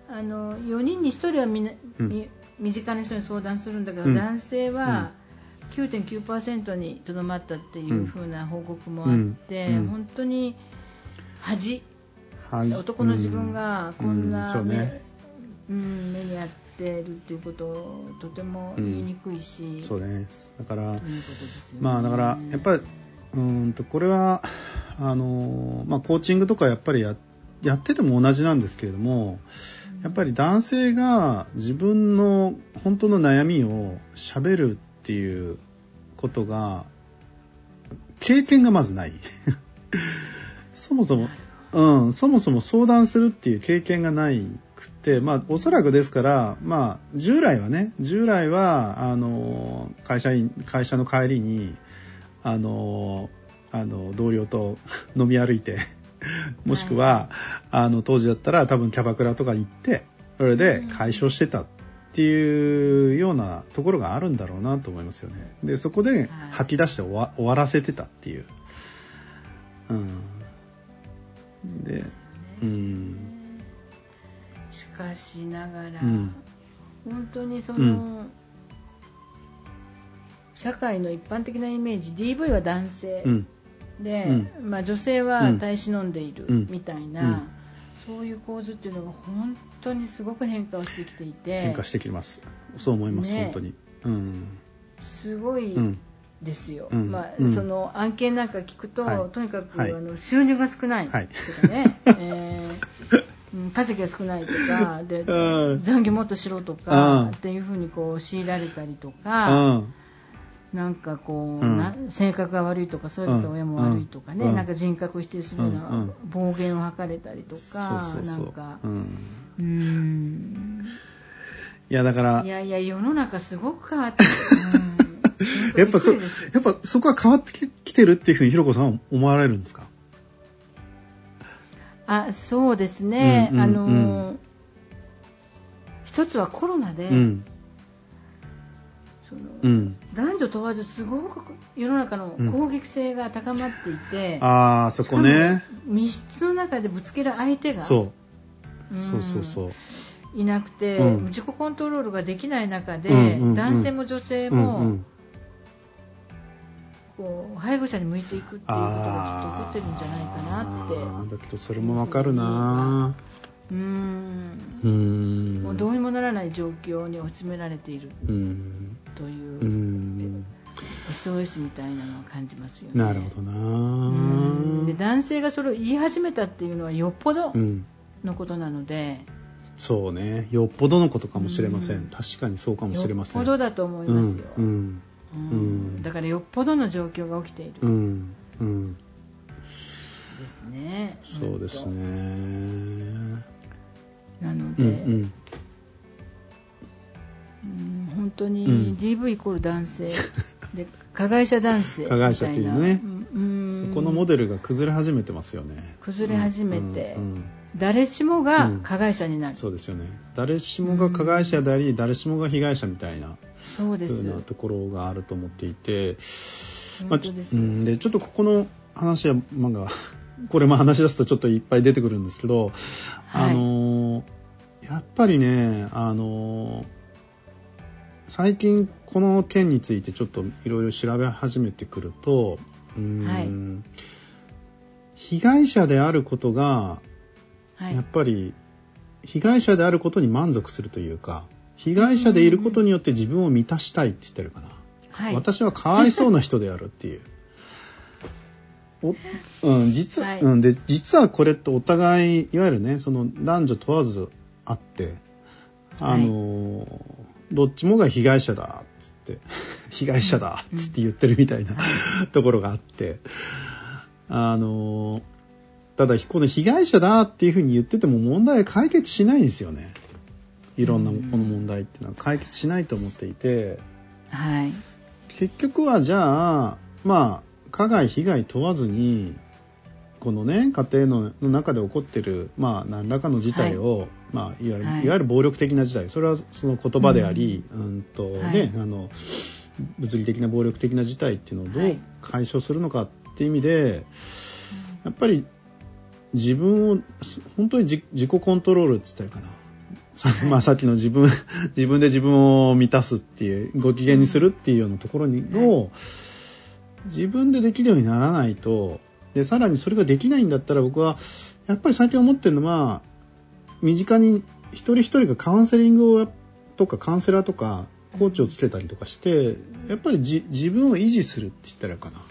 Speaker 3: あの4人に1人はみな、身近な人に相談するんだけど、男性は9.9%にとどまったっていう風な報告もあって、本当に恥。男の自分がこんな、ねうん。目にあってるっていうことをとても言いにくいし、
Speaker 2: そうです。だから、まあだからやっぱりうんとこれはあのまあ、コーチングとかやっぱりややってても同じなんですけれどもやっぱり男性が自分の本当の悩みをしゃべるっていうことが経験がまずない。そもそも、うん、そもそも相談するっていう経験がないくて、まあ、おそらくですから、まあ、従来はね、従来は、あの、会社員、会社の帰りに、あの、あの、同僚と飲み歩いて もしくは、はい、あの、当時だったら多分キャバクラとか行って、それで解消してたっていうようなところがあるんだろうなと思いますよね。で、そこで吐き出して終わ終わらせてたっていう。うん。で、うん。
Speaker 3: しかしながら、うん、本当にその、うん。社会の一般的なイメージ DV は男性、うん、で、うん、まあ、女性は耐え忍んでいるみたいな、うん、そういう構図っていうのが本当にすごく変化をしてきていて
Speaker 2: 変化してきますそう思います、ね、本当に、うん、
Speaker 3: すごいですよ、まあその案件なんか聞くと、はい、とにかく、はい、あの収入が少ないとかね、はい、えー、稼ぎが少ないとかで残業もっとしろとかっていうふうにこう強いられたりとか。なんかこう、うん、性格が悪いとかそういうと親も悪いとかね、うん、なんか人格否定するような暴言を吐かれたりとか、なんか。うん。
Speaker 2: いやだから。
Speaker 3: いやいや世の中すごく変わってる、
Speaker 2: うん、やっぱそやっぱそこは変わってきてるっていうふうにひろこさんは思われるんですか？
Speaker 3: あそうですね、うんうんうん、あの一つはコロナで、うん。その、うん、男女問わずすごく世の中の攻撃性が高まっていて、
Speaker 2: うん、ああそこね。
Speaker 3: 密室の中でぶつける相手が
Speaker 2: そう,、そうそうそう。
Speaker 3: いなくて、うん、自己コントロールができない中で、うんうんうん、男性も女性も、うんうん、こう配偶者に向いていくっていうことがちょっと起こってるんじゃないかなって。
Speaker 2: だけどそれもわかるな。
Speaker 3: うん。もうどうにもならない状況に追い詰められているという SOS みたいなのを感じますよね。
Speaker 2: なるほどな。
Speaker 3: で男性がそれを言い始めたっていうのはよっぽどのことなので、うん、
Speaker 2: そうね。よっぽどのことかもしれません、確かにそうかもしれません。
Speaker 3: よっぽどだと思いますよ、うんだからよっぽどの状況が起きている、うん。うん、ですね。
Speaker 2: そうですね。
Speaker 3: なので、うんうん。本当に DV イコール男性、で加害者男性
Speaker 2: 加害者っていうね、うん、そこのモデルが崩れ始めてますよね。
Speaker 3: 崩れ始めて、うんうん、誰しもが加害者になる、
Speaker 2: そうですよね。誰しもが加害者であり、誰しもが被害者みたいな
Speaker 3: そうです。
Speaker 2: なところがあると思っていてまあ、うん、でちょっとここの話は、まあ、これも話し出すとちょっといっぱい出てくるんですけど、はい、あのやっぱりねあの最近この件についてちょっといろいろ調べ始めてくるとうん、はい、被害者であることが、やっぱり被害者であることに満足するというか被害者でいることによって自分を満たしたいって言ってるかな、はい、私はかわいそうな人であるっていう。うん、実は、はい、うん、で、実はこれってお互い、いわゆるね、その男女問わずあって、あの、はい、どっちもが被害者だ、っつって、被害者だ、っつって言ってるみたいな、うん、ところがあって、あの、ただ、この被害者だっていうふうに言ってても問題は解決しないんですよね。いろんなこの問題っていうのは。解決しないと思っていて、
Speaker 3: はい。
Speaker 2: 結局はじゃあ、まあ、加害被害問わずにこのね家庭のの中で起こってる、まあ、何らかの事態を、はい。まあ、いわゆる、はい、いわゆる暴力的な事態それはその言葉であり、うん、うんとね、はい、あの物理的な暴力的な事態っていうのをどう解消するのかっていう意味で、やっぱり自分を本当に自己コントロールって言ったらいいかな。はい、まあさっきの自分、自分で自分を満たすっていう、ご機嫌にするっていうようなところに、を、自分でできるようにならないと、で、さらにそれができないんだったら僕は、やっぱり最近思ってるのは、身近に一人一人がカウンセリングをとかカウンセラーとかコーチをつけたりとかして、やっぱり自分を維持するって言ったらいいかな。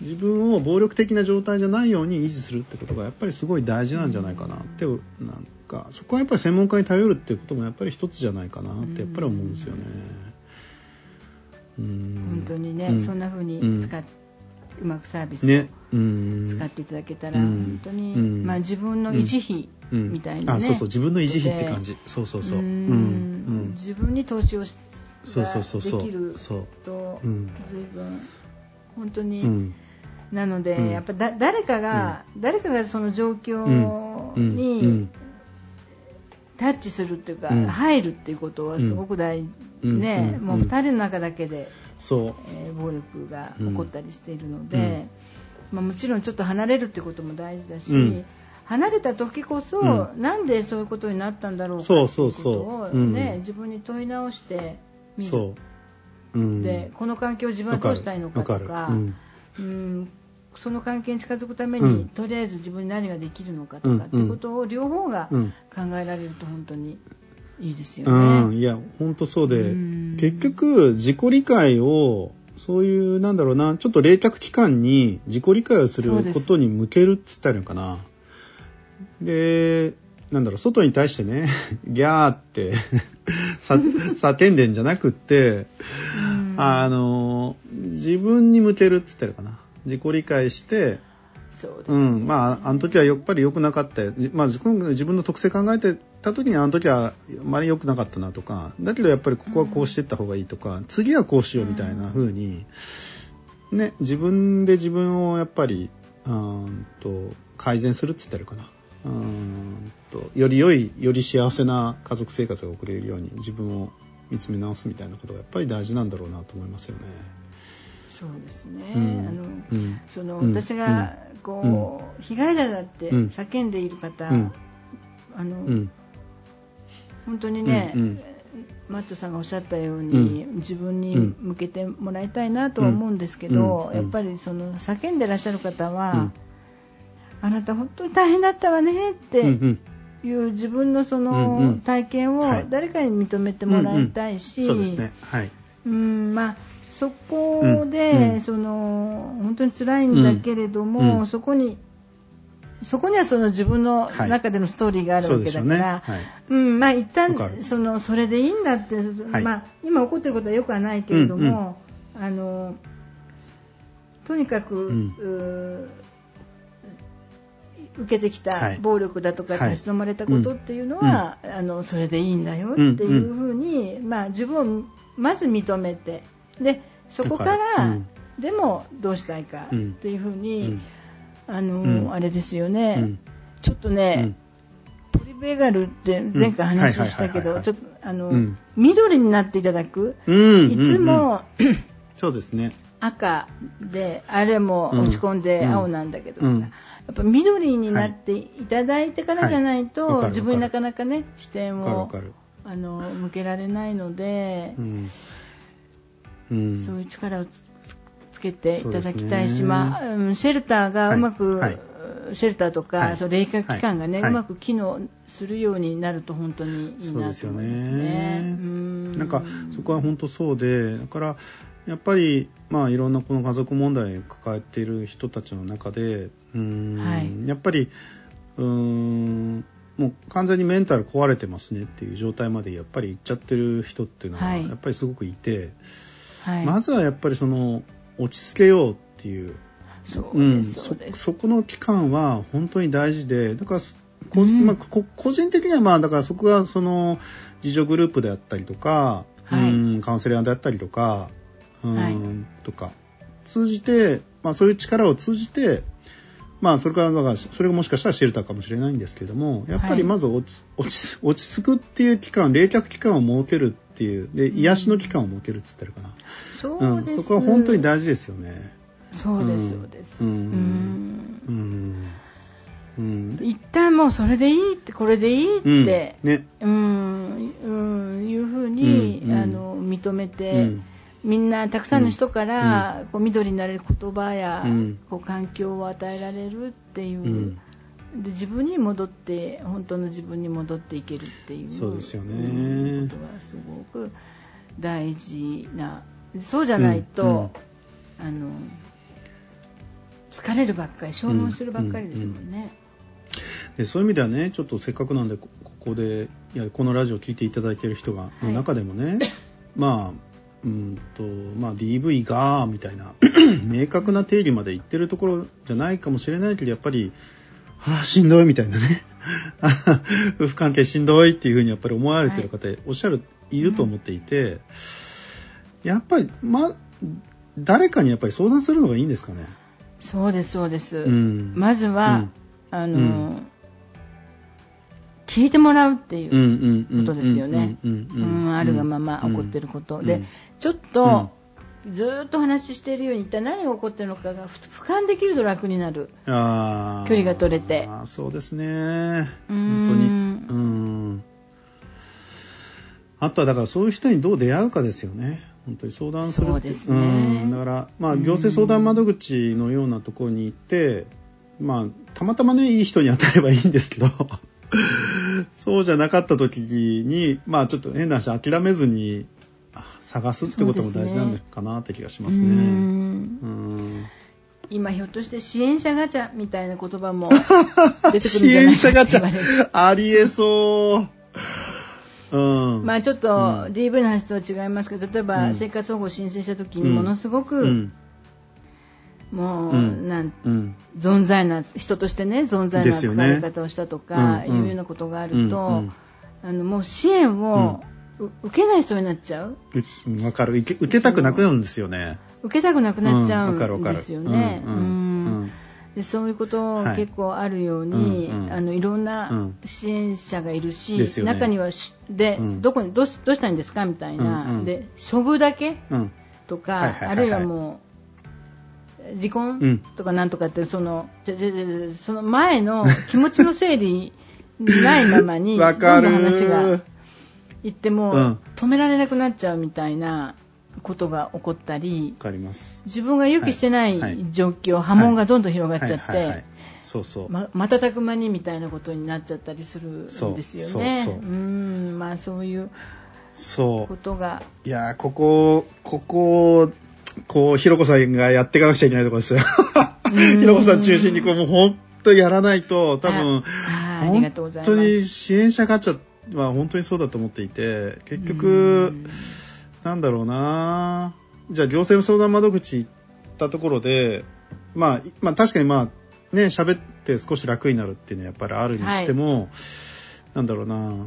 Speaker 2: 自分を暴力的な状態じゃないように維持するってことがやっぱりすごい大事なんじゃないかなって、なんかそこはやっぱり専門家に頼るっていうこともやっぱり一つじゃないかなってやっぱり思うんですよね。
Speaker 3: 本当にね、うん、そんな風に使っ、うまくサービスを使っていただけたら、本当に、まあ、自分の維持費みたいなね、あ
Speaker 2: そうそう。自分の維持費って感じ。そうそうそう、
Speaker 3: 自分に投資をしそうそうそうそう。できると随分本当に、なので、やっぱだ誰かが、誰かがその状況に、タッチするっていうか、入るっていうことはすごく大事、ね、もう2人の中だけで、そう。えー、暴力が起こったりしているので、まあ、もちろんちょっと離れるってことも大事だし、離れた時こそ、うん、なんでそういうことになったんだろうかということをね、自分に問い直してみる。う。ん、でこの環境を自分はどうしたいのかとか、うん、その関係に近づくために、うん、とりあえず自分に何ができるのかとか、ってことを両方が考えられると本当にいいですよね。
Speaker 2: うん、いや本当そうで結局自己理解をそういうなんだろうなちょっと冷却期間に自己理解をすることに向けるっつったらいいのかな。でなんだろう外に対してね ギャーって 叫んでんじゃなくって、あの自分に向けるっつったらいいのかな。自己理解して
Speaker 3: そうです、ね、う
Speaker 2: ん、まああの時はやっぱり良くなかった。まあ、自分の特性考えてた時にあの時はあまり良くなかったなとか。だけどやっぱりここはこうしていった方がいいとか、うん、次はこうしようみたいな風に、うん、ね自分で自分をやっぱりうんと改善するっつってるかな。うんとより良いより幸せな家族生活が送れるように自分を見つめ直すみたいなことがやっぱり大事なんだろうなと思いますよね。
Speaker 3: そうですね、うん、あの、うん、その私がこう、被害者だって叫んでいる方、あの、本当にね、マットさんがおっしゃったように、自分に向けてもらいたいなとは思うんですけど、やっぱりその叫んでらっしゃる方は、あなた本当に大変だったわねっていう自分のその体験を誰かに認めてもらいたいし、そうですね。はい。うんまあそこで、うん、その本当に辛いんだけれども、うん、そこにそこにはその自分の中でのストーリーがあるわけだから、はい。ねはい、うんまあ一旦そのそれでいいんだって、はい、まあ今起こってることはよくはないけれども、うんうん、あのとにかく、うん、受けてきた暴力だとか立ち止まれたことっていうのは、あのそれでいいんだよっていうふうに、まあ自分をまず認めて。でそこから、でもどうしたいかというふうに、あのあれですよね、ちょっとね、ポリベガルって前回話したけど、ちょっとあの、緑になっていただく、いつも、
Speaker 2: そうですね。
Speaker 3: 赤であれも落ち込んで青なんだけどさ、やっぱ緑になっていただいてからじゃないと、自分になかなかね視点をあの向けられないので、そういう力をつけていただきたいし、ね、まあ、シェルターがうまく、はい。はい、シェルターとか、はい、その冷却機関がね、うまく機能するようになると本当にいいなと思いますね。
Speaker 2: なんかそこは本当そうで、だからやっぱり、まあ、いろんなこの家族問題を抱えている人たちの中で、うん、やっぱりうんもう完全にメンタル壊れてますねっていう状態までやっぱり行っちゃってる人っていうのはやっぱりすごくいて、はい、まずはやっぱりその落ち着けようっていう。
Speaker 3: そううん、そ
Speaker 2: そこの期間は本当に大事でだからこ、うん、まあ、個人的にはまあだからそこがその自助グループであったりとか、はい、うんカウンセラーであったりとかうん、はい、とか。通じて、まあ、そういう力を通じてまあそれからだからそれがもしかしたらシェルターかもしれないんですけどもやっぱりまず落ち,、落ち落ち着くっていう期間冷却期間を設けるっていう。で癒しの期間を設けるっつってるかな、
Speaker 3: そうです、
Speaker 2: うん、そこは本当に大事ですよね。
Speaker 3: そうですそうです。うん。うん。うん、一旦もうそれでいいってこれでいいって、うん。ね。うん、うん、いうふうに、うんうん、あの認めて、うん、みんなたくさんの人から、うん、こう緑になれる言葉や、うん、こう環境を与えられるっていう、で自分に戻って本当の自分に戻っていけるっていう
Speaker 2: そうですよね。
Speaker 3: ことはすごく大事なそうじゃないと、うんうん、あの疲れるばっかり消耗するばっかりですもんね。
Speaker 2: でそういう意味ではねちょっとせっかくなんでここでいやこのラジオを聴いていただいている人が、の中でもね まあうんとまあ DV がみたいな 明確な定義まで言ってるところじゃないかもしれないけどやっぱりああしんどいみたいなね。夫婦関係しんどいっていうふうにやっぱり思われてる方、おっしゃるいると思っていて、うん、やっぱりま誰かにやっぱり相談するのがいいんですかね。
Speaker 3: そうですそうです、うん、まずは、うん、あの、聞いてもらうっていうことですよね。あるがまま起こってること。で、ちょっと、ずっと話しているように一体何が起こってるのかが俯瞰できると楽になる。距離が取れて。
Speaker 2: あそうですね。本当に。うん。あとはだからそういう人にどう出会うかですよね。本当に相談するそうですね、うん、だからまあ行政相談窓口のようなところに行ってまあたまたまねいい人に当たればいいんですけど。そうじゃなかった時に、まあちょっと変な話諦めずに探すってことも大事なのかなって気がしますね。
Speaker 3: 今ひょっとして支援者ガチャみたいな言葉も 出てくるんじゃないか支援者ガチャ
Speaker 2: ありえそう。
Speaker 3: うん、まあちょっと DV の話とは違いますけど例えば生活保護を申請した時にものすごく、うん、もう、うん、なん、うん、存在な人としてね存在な扱われ方をしたとか、ね、いうようなことがあると、あのもう支援を、受けない人になっちゃう？
Speaker 2: わかる受けたくなくなるんですよね。
Speaker 3: 受けたくなくなっちゃうんですよね。でそういうこと結構あるように、はい、あのいろんな支援者がいるし、ね、中にはで、うん、どこにどうしどうしたんですか？みたいな、うんうん、で処遇だけ、とか、あるいはもう離婚とかなんとかってそのその前の気持ちの整理ないままに どんどん話が言っても、止められなくなっちゃうみたいなことが起こったり自分が予期してない状況、波紋がどんどん広がっちゃって
Speaker 2: そうそう。
Speaker 3: ま瞬く間にみたいなことになっちゃったりするんですよね。うん。まあそういうことが。
Speaker 2: いやこここここうひろこさんがやっていかなくちゃいけないところですよ。ひろこさん中心にこうもう本当やらないと多分本当に支援者ガチャは本当にそうだと思っていて結局なんだろうな。じゃあ行政相談窓口行ったところで、まあ、まあ確かにまあね喋って少し楽になるっていうのはやっぱりあるにしても、はい、なんだろうな。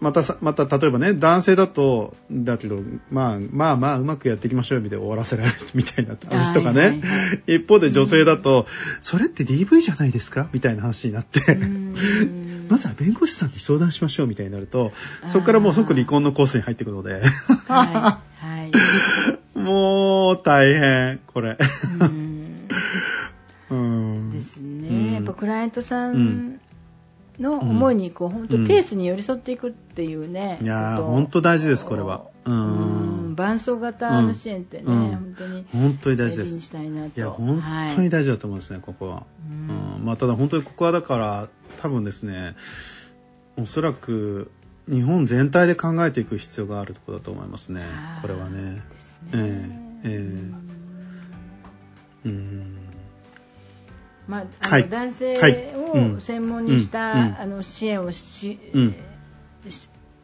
Speaker 2: またまた例えばね男性だとだけど、まあ、まあまあうまくやっていきましょうみたいな終わらせられるみたいな話とかね、はいはい。はい、一方で女性だと、うん、それって DV じゃないですか？みたいな話になってまずは弁護士さんに相談しましょうみたいになるとそこからもう即離婚のコースに入っていくので、はい、はい、もう大変これ。
Speaker 3: うん。ですね、やっぱクライアントさんの思いにこう、本当ペースに寄り添っていくっていうね、
Speaker 2: いや本当大事ですこれは。
Speaker 3: うん。伴走型の支援ってね、本当に
Speaker 2: 本当に大事です。いや本当に大事だと思うんですね、ここは、うん。まあ、ただ本当にここはだから多分ですねおそらく日本全体で考えていく必要があるところだと思いますねこれはね。ねえー、えー、
Speaker 3: うんまあ、あの、はい、男性を専門にした、うん、あの支援をし、うん、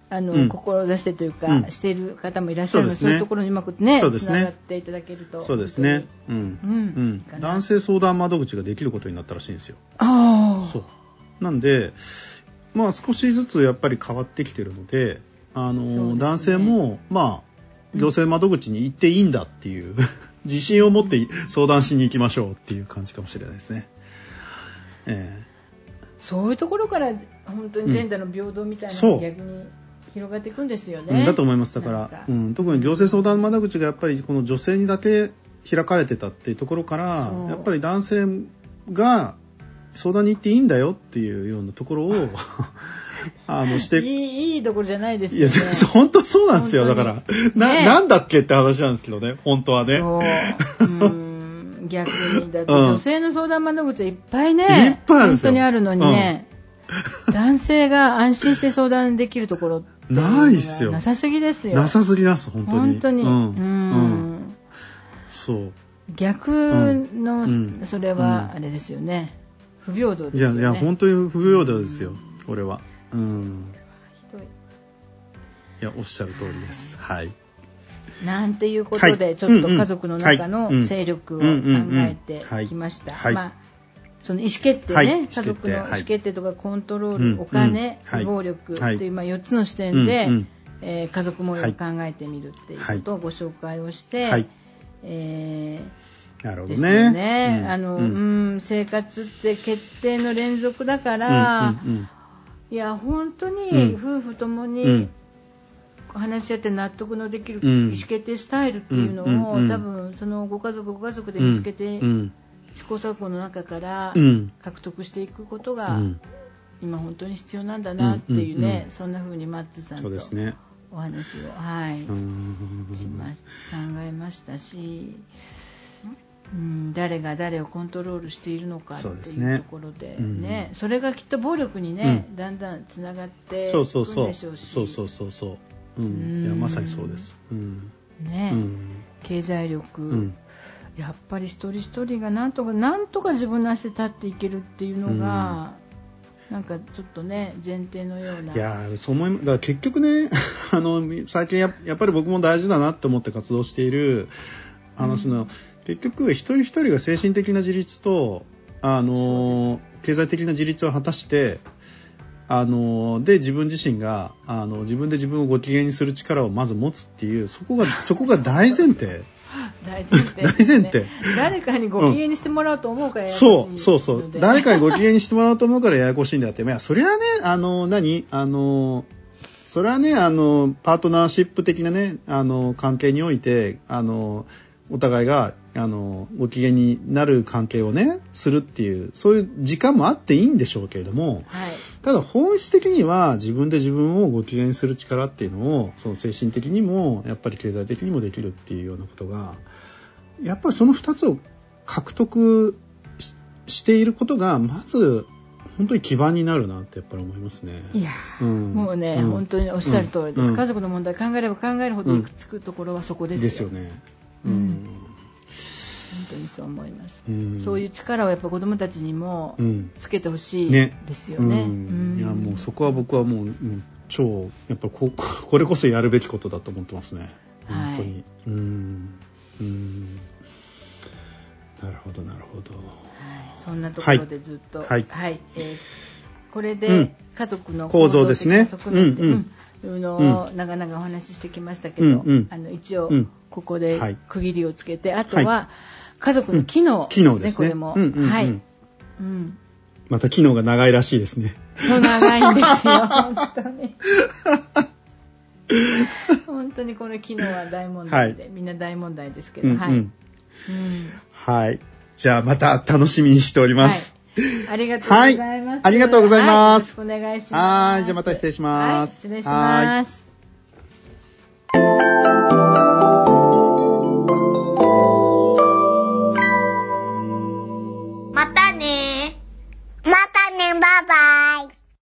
Speaker 3: あの、うん、志してというか、している方もいらっしゃるので、そう、ね,、いうところにうまくね、そうですね、つながっていただけると。
Speaker 2: そうですね。うん。うん。男性相談窓口ができることになったらしいんですよ。
Speaker 3: ああ。
Speaker 2: そう。なんで、まあ少しずつやっぱり変わってきてるので、あの、ね、男性も、まあ、行政窓口に行っていいんだっていう 自信を持って相談しに行きましょうっていう感じかもしれないですね。
Speaker 3: えー、そういうところから本当にジェンダーの平等みたいなのが逆に広がっていくんですよね。
Speaker 2: だと思います。だから、うん、特に行政相談窓口がやっぱりこの女性にだけ開かれてたっていうところからやっぱり男性が相談に行っていいんだよっていうようなところを
Speaker 3: あのしていいいいところじゃないですよね。い
Speaker 2: や本当そうなんですよ。だから、ななんだっけって話なんですけどね本当はね。
Speaker 3: そう。逆にだって女性の相談窓口はいっぱいね、いっぱいある本当にあるのにね、うん、男性が安心して相談できるところ
Speaker 2: ないっすよ。
Speaker 3: なさすぎですよ。
Speaker 2: なさすぎます本当に。
Speaker 3: 本当に。うん、うん、
Speaker 2: そう。
Speaker 3: 逆の、それはあれですよね、不平等ですよね。
Speaker 2: いやいや本当に不平等ですよ、これは。うん。い。やおっしゃる通りです。はい。
Speaker 3: なんていうことで、ちょっと家族の中の勢力を考えてきました。まあその意思決定ね、はい、家族の意思決定。とかコントロール、お金、暴力という、まあ、4つの視点で、えー、家族模様を考えてみるっていうことをご紹介をして、はい、え
Speaker 2: ー、なるほどね。ですよ
Speaker 3: ね。うん、あの、うん、うん、生活って決定の連続だから、うんうんうん、いや、本当に夫婦ともに、話し合って納得のできる意思決定スタイルっていうのを、うん、多分そのご家族ご家族で見つけて、試行錯誤の中から獲得していくことが、今本当に必要なんだなっていうね、そんな風にマッツさんとお話を、はい、しま考えましたし。うん、誰が誰をコントロールしているのかっていうところでね、それがきっと暴力にね、だんだんつながっていくんでしょうし。
Speaker 2: そうそうそうそううん、いやまさにそうです、うん、
Speaker 3: ね、うん、経済力、うん、やっぱり一人一人がなんとかなんとか自分の足で立っていけるっていうのが、なんかちょっとね前提のような。い
Speaker 2: やそう思いだから結局ね あの最近ややっぱり僕も大事だなって思って活動しているあの、その結局一人一人が精神的な自立とあの経済的な自立を果たしてあので自分自身があの自分で自分をご機嫌にする力をまず持つっていうそこが そこが大前提。
Speaker 3: 大前提、ね、大前提。誰かにご機嫌にしてもらおうと思うからややこしい、
Speaker 2: そうそうそう誰かにご機嫌にしてもらおうと思うから ややこしいんだって。いやそれはねあの何？あのそれはねあのパートナーシップ的なねあの関係においてあのお互いがあのご機嫌になる関係をねするっていうそういう時間もあっていいんでしょうけれども、はい、ただ本質的には自分で自分をご機嫌にする力っていうのをその精神的にもやっぱり経済的にもできるっていうようなことがやっぱりその2つを獲得していることがまず本当に基盤になるなってやっぱり思いますね。
Speaker 3: いや、うん、もうね、うん、本当におっしゃる通りです、うん、家族の問題考えれば考えるほど行くつくところはそこですよ。
Speaker 2: ですよね。うん、
Speaker 3: 本当にそう思います、うん、そういう力をやっぱ子どもたちにもつけてほしいですよね、
Speaker 2: ね、いやもうそこは僕はもう超やっぱここれこそやるべきことだと思ってますね。本当に、はい、うん。うん。なるほどなるほど、はい、
Speaker 3: そんなところでずっと。はい、はい、えー、これで家族の
Speaker 2: 構造ですね、うんうん。
Speaker 3: いうのを長々お話ししてきましたけど、うんうん、あの一応ここで区切りをつけて、はい、あとは家族の機能ですね、うん、ですね。これも、うんうんうん、はい、
Speaker 2: うん、また機能が長いらしいですね。
Speaker 3: そう長いんですよ。本当に。本当にこの機能は大問題で、はい、みんな大問題ですけど、うんうん、はい、うん、
Speaker 2: はい。じゃあまた楽しみにしております、はい。
Speaker 3: ありがとうございます。はい、
Speaker 2: ありがとうございます。
Speaker 3: お願いします。
Speaker 2: はい、じゃあまた失礼します。
Speaker 3: はい、失礼します。